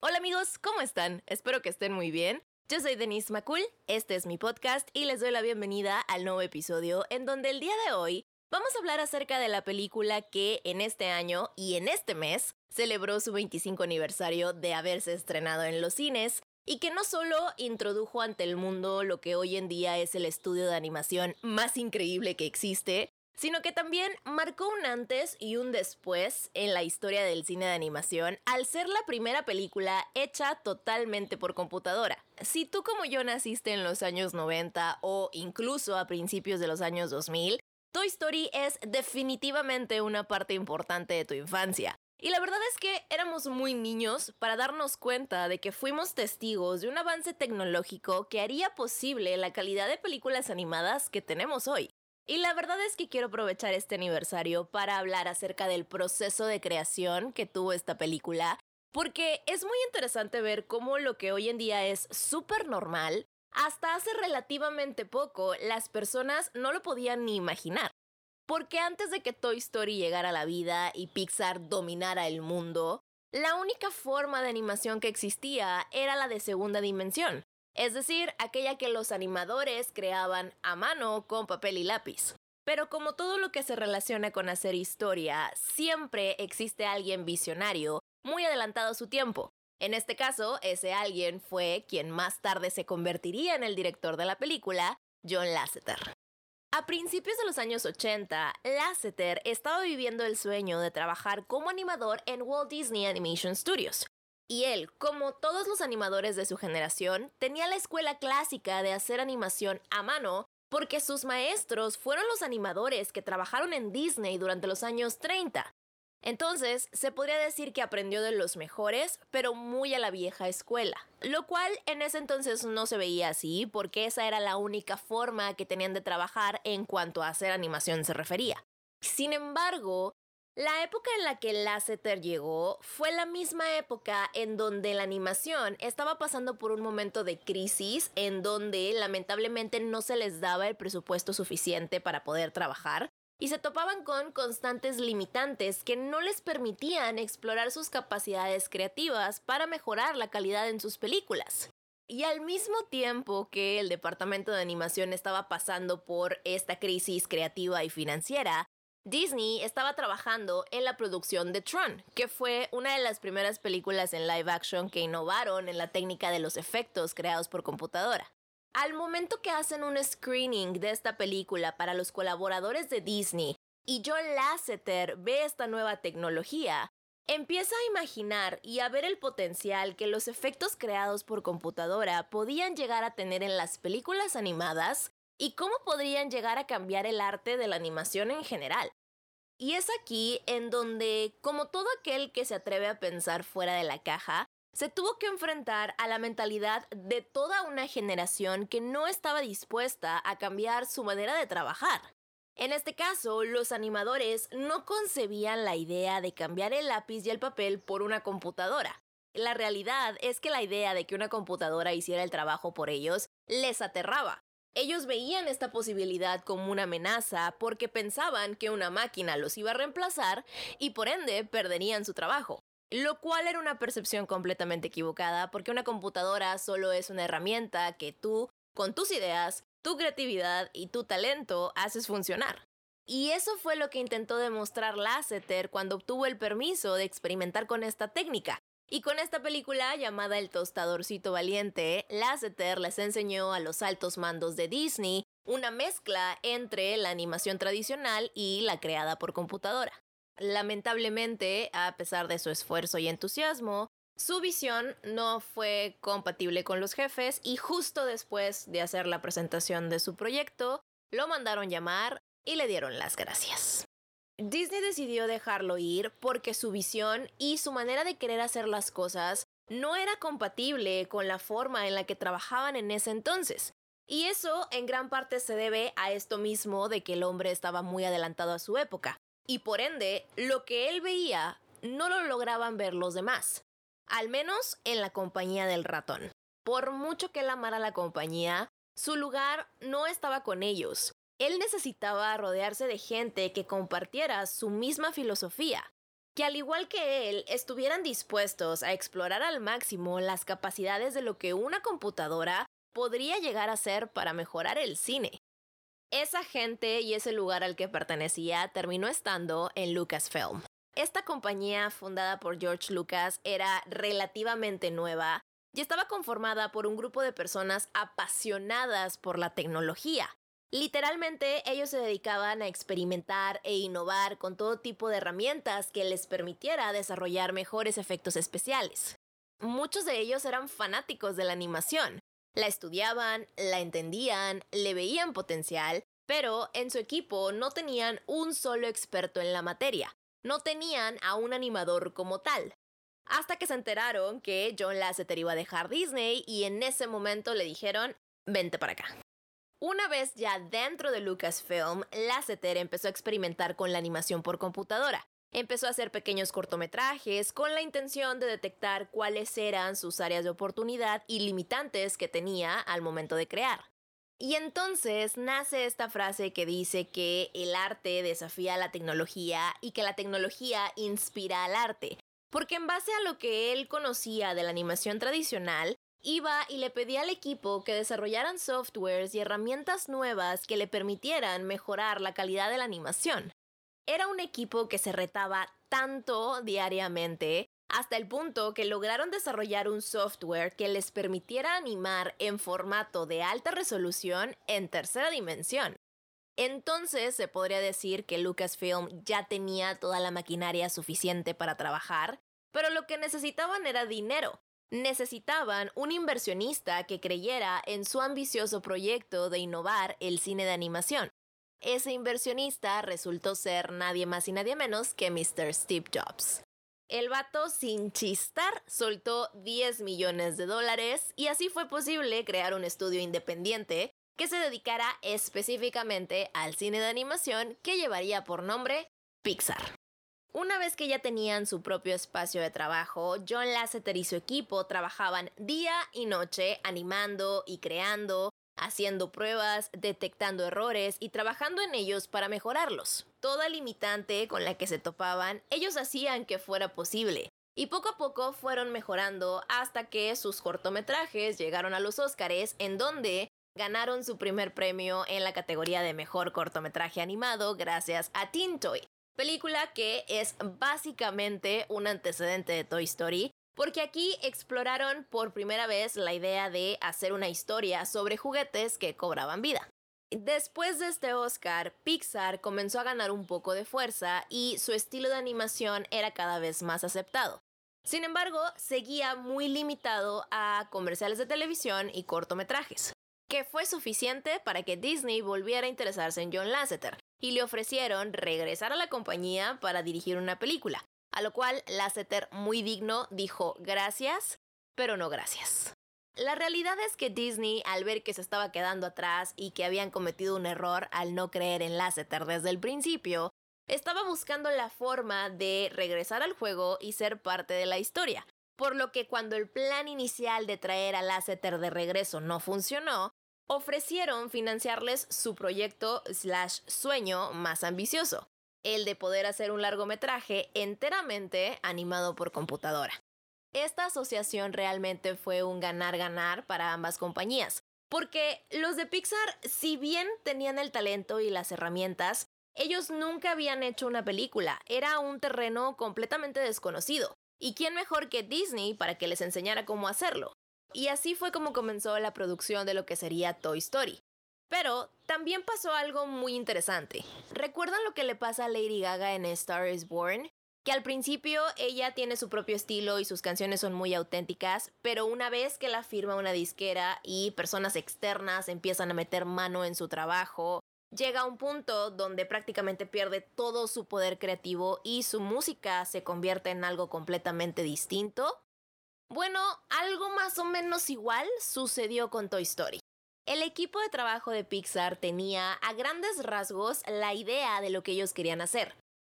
Hola amigos, ¿cómo están? Espero que estén muy bien. Yo soy Denise Macul, este es mi podcast y les doy la bienvenida al nuevo episodio en donde el día de hoy vamos a hablar acerca de la película que en este año y en este mes celebró su 25 aniversario de haberse estrenado en los cines y que no solo introdujo ante el mundo lo que hoy en día es el estudio de animación más increíble que existe, sino que también marcó un antes y un después en la historia del cine de animación al ser la primera película hecha totalmente por computadora. Si tú como yo naciste en los años 90 o incluso a principios de los años 2000, Toy Story es definitivamente una parte importante de tu infancia. Y la verdad es que éramos muy niños para darnos cuenta de que fuimos testigos de un avance tecnológico que haría posible la calidad de películas animadas que tenemos hoy. Y la verdad es que quiero aprovechar este aniversario para hablar acerca del proceso de creación que tuvo esta película, porque es muy interesante ver cómo lo que hoy en día es súper normal, hasta hace relativamente poco las personas no lo podían ni imaginar. Porque antes de que Toy Story llegara a la vida y Pixar dominara el mundo, la única forma de animación que existía era la de segunda dimensión, es decir, aquella que los animadores creaban a mano con papel y lápiz. Pero como todo lo que se relaciona con hacer historia, siempre existe alguien visionario, muy adelantado a su tiempo. En este caso, ese alguien fue quien más tarde se convertiría en el director de la película, John Lasseter. A principios de los años 80, Lasseter estaba viviendo el sueño de trabajar como animador en Walt Disney Animation Studios, y él, como todos los animadores de su generación, tenía la escuela clásica de hacer animación a mano porque sus maestros fueron los animadores que trabajaron en Disney durante los años 30. Entonces, se podría decir que aprendió de los mejores, pero muy a la vieja escuela, lo cual en ese entonces no se veía así porque esa era la única forma que tenían de trabajar en cuanto a hacer animación se refería. Sin embargo, la época en la que Lasseter llegó fue la misma época en donde la animación estaba pasando por un momento de crisis en donde lamentablemente no se les daba el presupuesto suficiente para poder trabajar y se topaban con constantes limitantes que no les permitían explorar sus capacidades creativas para mejorar la calidad en sus películas. Y al mismo tiempo que el departamento de animación estaba pasando por esta crisis creativa y financiera, Disney estaba trabajando en la producción de Tron, que fue una de las primeras películas en live action que innovaron en la técnica de los efectos creados por computadora. Al momento que hacen un screening de esta película para los colaboradores de Disney y John Lasseter ve esta nueva tecnología, empieza a imaginar y a ver el potencial que los efectos creados por computadora podían llegar a tener en las películas animadas y cómo podrían llegar a cambiar el arte de la animación en general. Y es aquí en donde, como todo aquel que se atreve a pensar fuera de la caja, se tuvo que enfrentar a la mentalidad de toda una generación que no estaba dispuesta a cambiar su manera de trabajar. En este caso, los animadores no concebían la idea de cambiar el lápiz y el papel por una computadora. La realidad es que la idea de que una computadora hiciera el trabajo por ellos les aterraba. Ellos veían esta posibilidad como una amenaza porque pensaban que una máquina los iba a reemplazar y por ende perderían su trabajo. Lo cual era una percepción completamente equivocada porque una computadora solo es una herramienta que tú, con tus ideas, tu creatividad y tu talento, haces funcionar. Y eso fue lo que intentó demostrar Lasseter cuando obtuvo el permiso de experimentar con esta técnica. Y con esta película llamada El Tostadorcito Valiente, Lasseter les enseñó a los altos mandos de Disney una mezcla entre la animación tradicional y la creada por computadora. Lamentablemente, a pesar de su esfuerzo y entusiasmo, su visión no fue compatible con los jefes y justo después de hacer la presentación de su proyecto, lo mandaron llamar y le dieron las gracias. Disney decidió dejarlo ir porque su visión y su manera de querer hacer las cosas no era compatible con la forma en la que trabajaban en ese entonces. Y eso en gran parte se debe a esto mismo de que el hombre estaba muy adelantado a su época. Y por ende, lo que él veía no lo lograban ver los demás. Al menos en la compañía del ratón. Por mucho que él amara la compañía, su lugar no estaba con ellos. Él necesitaba rodearse de gente que compartiera su misma filosofía. que al igual que él estuvieran dispuestos a explorar al máximo las capacidades de lo que una computadora podría llegar a ser para mejorar el cine. Esa gente y ese lugar al que pertenecía terminó estando en Lucasfilm. Esta compañía, fundada por George Lucas, era relativamente nueva y estaba conformada por un grupo de personas apasionadas por la tecnología. Literalmente ellos se dedicaban a experimentar e innovar con todo tipo de herramientas que les permitiera desarrollar mejores efectos especiales. Muchos de ellos eran fanáticos de la animación, la estudiaban, la entendían, le veían potencial, pero en su equipo no tenían un solo experto en la materia, no tenían a un animador como tal. Hasta que se enteraron que John Lasseter iba a dejar Disney y en ese momento le dijeron, vente para acá. Una vez ya dentro de Lucasfilm, Lasseter empezó a experimentar con la animación por computadora. Empezó a hacer pequeños cortometrajes con la intención de detectar cuáles eran sus áreas de oportunidad y limitantes que tenía al momento de crear. Y entonces nace esta frase que dice que el arte desafía a la tecnología y que la tecnología inspira al arte, porque en base a lo que él conocía de la animación tradicional, iba y le pedía al equipo que desarrollaran softwares y herramientas nuevas que le permitieran mejorar la calidad de la animación. Era un equipo que se retaba tanto diariamente hasta el punto que lograron desarrollar un software que les permitiera animar en formato de alta resolución en tercera dimensión. Entonces se podría decir que Lucasfilm ya tenía toda la maquinaria suficiente para trabajar, pero lo que necesitaban era dinero. Necesitaban un inversionista que creyera en su ambicioso proyecto de innovar el cine de animación. Ese inversionista resultó ser nadie más y nadie menos que Mr. Steve Jobs. El vato, sin chistar, soltó 10 millones de dólares y así fue posible crear un estudio independiente que se dedicara específicamente al cine de animación que llevaría por nombre Pixar. Una vez que ya tenían su propio espacio de trabajo, John Lasseter y su equipo trabajaban día y noche animando y creando haciendo pruebas, detectando errores y trabajando en ellos para mejorarlos. Toda limitante con la que se topaban, ellos hacían que fuera posible. Y poco a poco fueron mejorando hasta que sus cortometrajes llegaron a los Óscares, en donde ganaron su primer premio en la categoría de mejor cortometraje animado gracias a Teen Toy, película que es básicamente un antecedente de Toy Story, porque aquí exploraron por primera vez la idea de hacer una historia sobre juguetes que cobraban vida. Después de este Oscar, Pixar comenzó a ganar un poco de fuerza y su estilo de animación era cada vez más aceptado. Sin embargo, seguía muy limitado a comerciales de televisión y cortometrajes, que fue suficiente para que Disney volviera a interesarse en John Lasseter y le ofrecieron regresar a la compañía para dirigir una película, a lo cual Lasseter, muy digno, dijo gracias, pero no gracias. La realidad es que Disney, al ver que se estaba quedando atrás y que habían cometido un error al no creer en Lasseter desde el principio, estaba buscando la forma de regresar al juego y ser parte de la historia. Por lo que cuando el plan inicial de traer a Lasseter de regreso no funcionó, ofrecieron financiarles su proyecto slash sueño más ambicioso, el de poder hacer un largometraje enteramente animado por computadora. Esta asociación realmente fue un ganar-ganar para ambas compañías, porque los de Pixar, si bien tenían el talento y las herramientas, ellos nunca habían hecho una película, era un terreno completamente desconocido. ¿Y quién mejor que Disney para que les enseñara cómo hacerlo? Y así fue como comenzó la producción de lo que sería Toy Story. Pero también pasó algo muy interesante. ¿Recuerdan lo que le pasa a Lady Gaga en Star is Born? Que al principio ella tiene su propio estilo y sus canciones son muy auténticas, pero una vez que la firma una disquera y personas externas empiezan a meter mano en su trabajo, llega a un punto donde prácticamente pierde todo su poder creativo y su música se convierte en algo completamente distinto. Bueno, algo más o menos igual sucedió con Toy Story. El equipo de trabajo de Pixar tenía a grandes rasgos la idea de lo que ellos querían hacer,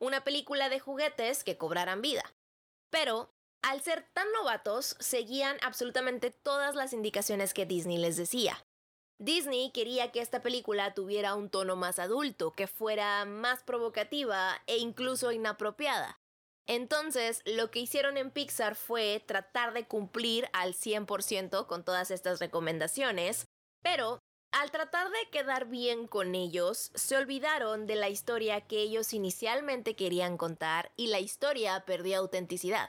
una película de juguetes que cobraran vida. Pero, al ser tan novatos, seguían absolutamente todas las indicaciones que Disney les decía. Disney quería que esta película tuviera un tono más adulto, que fuera más provocativa e incluso inapropiada. Entonces, lo que hicieron en Pixar fue tratar de cumplir al 100% con todas estas recomendaciones, pero al tratar de quedar bien con ellos, se olvidaron de la historia que ellos inicialmente querían contar y la historia perdió autenticidad.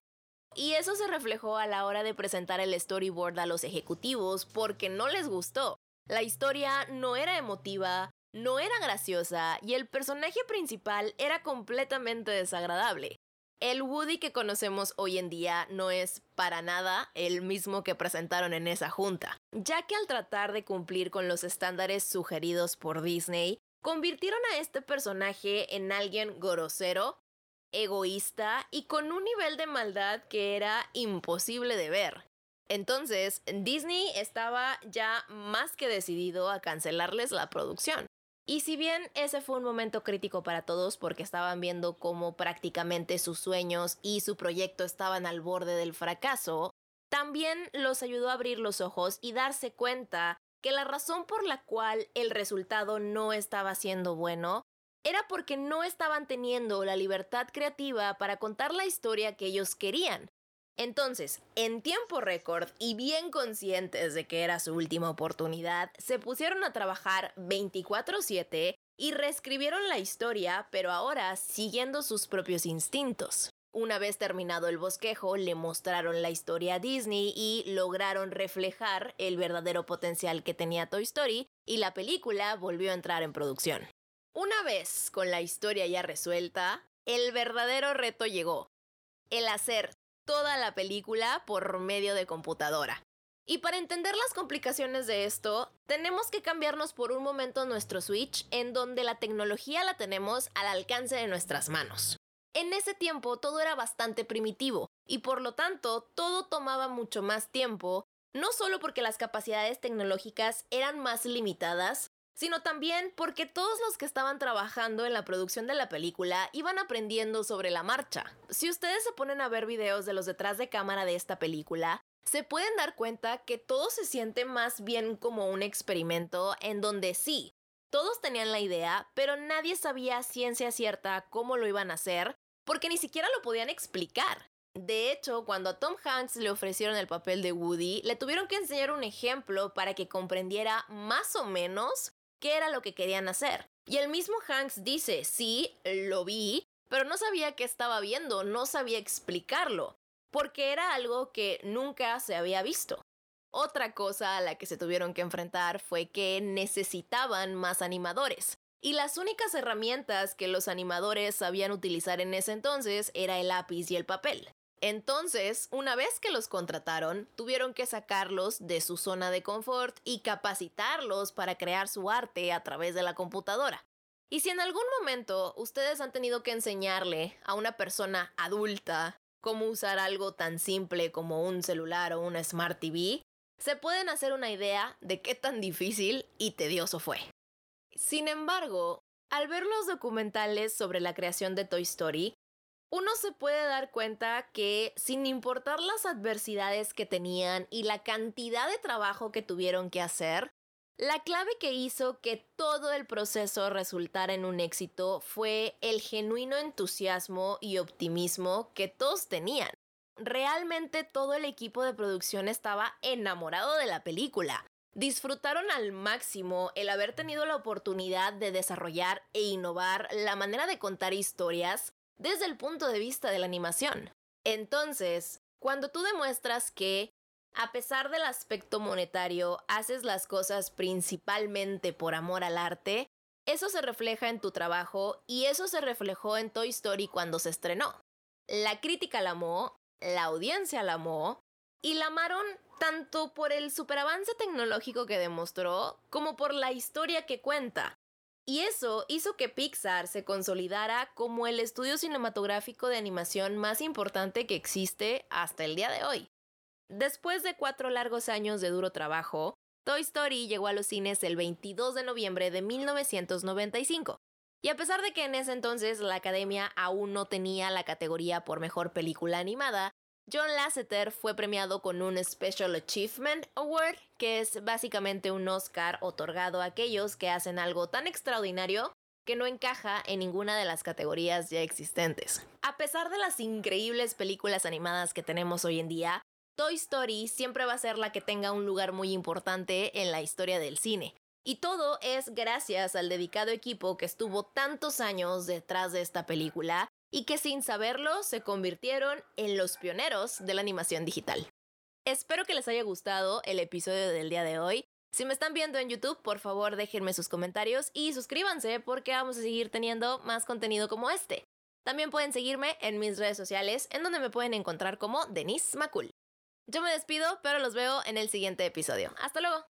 Y eso se reflejó a la hora de presentar el storyboard a los ejecutivos porque no les gustó. La historia no era emotiva, no era graciosa y el personaje principal era completamente desagradable. El Woody que conocemos hoy en día no es para nada el mismo que presentaron en esa junta, ya que al tratar de cumplir con los estándares sugeridos por Disney, convirtieron a este personaje en alguien grosero, egoísta y con un nivel de maldad que era imposible de ver. Entonces, Disney estaba ya más que decidido a cancelarles la producción. Y si bien ese fue un momento crítico para todos porque estaban viendo cómo prácticamente sus sueños y su proyecto estaban al borde del fracaso, también los ayudó a abrir los ojos y darse cuenta que la razón por la cual el resultado no estaba siendo bueno era porque no estaban teniendo la libertad creativa para contar la historia que ellos querían. Entonces, en tiempo récord y bien conscientes de que era su última oportunidad, se pusieron a trabajar 24/7 y reescribieron la historia, pero ahora siguiendo sus propios instintos. Una vez terminado el bosquejo, le mostraron la historia a Disney y lograron reflejar el verdadero potencial que tenía Toy Story y la película volvió a entrar en producción. Una vez con la historia ya resuelta, el verdadero reto llegó. El hacer toda la película por medio de computadora. Y para entender las complicaciones de esto, tenemos que cambiarnos por un momento nuestro Switch en donde la tecnología la tenemos al alcance de nuestras manos. En ese tiempo todo era bastante primitivo y por lo tanto todo tomaba mucho más tiempo, no solo porque las capacidades tecnológicas eran más limitadas, sino también porque todos los que estaban trabajando en la producción de la película iban aprendiendo sobre la marcha. Si ustedes se ponen a ver videos de los detrás de cámara de esta película, se pueden dar cuenta que todo se siente más bien como un experimento en donde sí, todos tenían la idea, pero nadie sabía ciencia cierta cómo lo iban a hacer, porque ni siquiera lo podían explicar. De hecho, cuando a Tom Hanks le ofrecieron el papel de Woody, le tuvieron que enseñar un ejemplo para que comprendiera más o menos qué era lo que querían hacer. Y el mismo Hanks dice, sí, lo vi, pero no sabía qué estaba viendo, no sabía explicarlo, porque era algo que nunca se había visto. Otra cosa a la que se tuvieron que enfrentar fue que necesitaban más animadores. Y las únicas herramientas que los animadores sabían utilizar en ese entonces era el lápiz y el papel. Entonces, una vez que los contrataron, tuvieron que sacarlos de su zona de confort y capacitarlos para crear su arte a través de la computadora. Y si en algún momento ustedes han tenido que enseñarle a una persona adulta cómo usar algo tan simple como un celular o una Smart TV, se pueden hacer una idea de qué tan difícil y tedioso fue. Sin embargo, al ver los documentales sobre la creación de Toy Story, uno se puede dar cuenta que sin importar las adversidades que tenían y la cantidad de trabajo que tuvieron que hacer, la clave que hizo que todo el proceso resultara en un éxito fue el genuino entusiasmo y optimismo que todos tenían. Realmente todo el equipo de producción estaba enamorado de la película. Disfrutaron al máximo el haber tenido la oportunidad de desarrollar e innovar la manera de contar historias desde el punto de vista de la animación. Entonces, cuando tú demuestras que, a pesar del aspecto monetario, haces las cosas principalmente por amor al arte, eso se refleja en tu trabajo y eso se reflejó en Toy Story cuando se estrenó. La crítica la amó, la audiencia la amó y la amaron tanto por el superavance tecnológico que demostró como por la historia que cuenta. Y eso hizo que Pixar se consolidara como el estudio cinematográfico de animación más importante que existe hasta el día de hoy. Después de cuatro largos años de duro trabajo, Toy Story llegó a los cines el 22 de noviembre de 1995. Y a pesar de que en ese entonces la academia aún no tenía la categoría por mejor película animada, John Lasseter fue premiado con un Special Achievement Award, que es básicamente un Oscar otorgado a aquellos que hacen algo tan extraordinario que no encaja en ninguna de las categorías ya existentes. A pesar de las increíbles películas animadas que tenemos hoy en día, Toy Story siempre va a ser la que tenga un lugar muy importante en la historia del cine. Y todo es gracias al dedicado equipo que estuvo tantos años detrás de esta película y que sin saberlo se convirtieron en los pioneros de la animación digital. Espero que les haya gustado el episodio del día de hoy. Si me están viendo en YouTube, por favor déjenme sus comentarios y suscríbanse porque vamos a seguir teniendo más contenido como este. También pueden seguirme en mis redes sociales, en donde me pueden encontrar como Denise Macul. Yo me despido, pero los veo en el siguiente episodio. Hasta luego.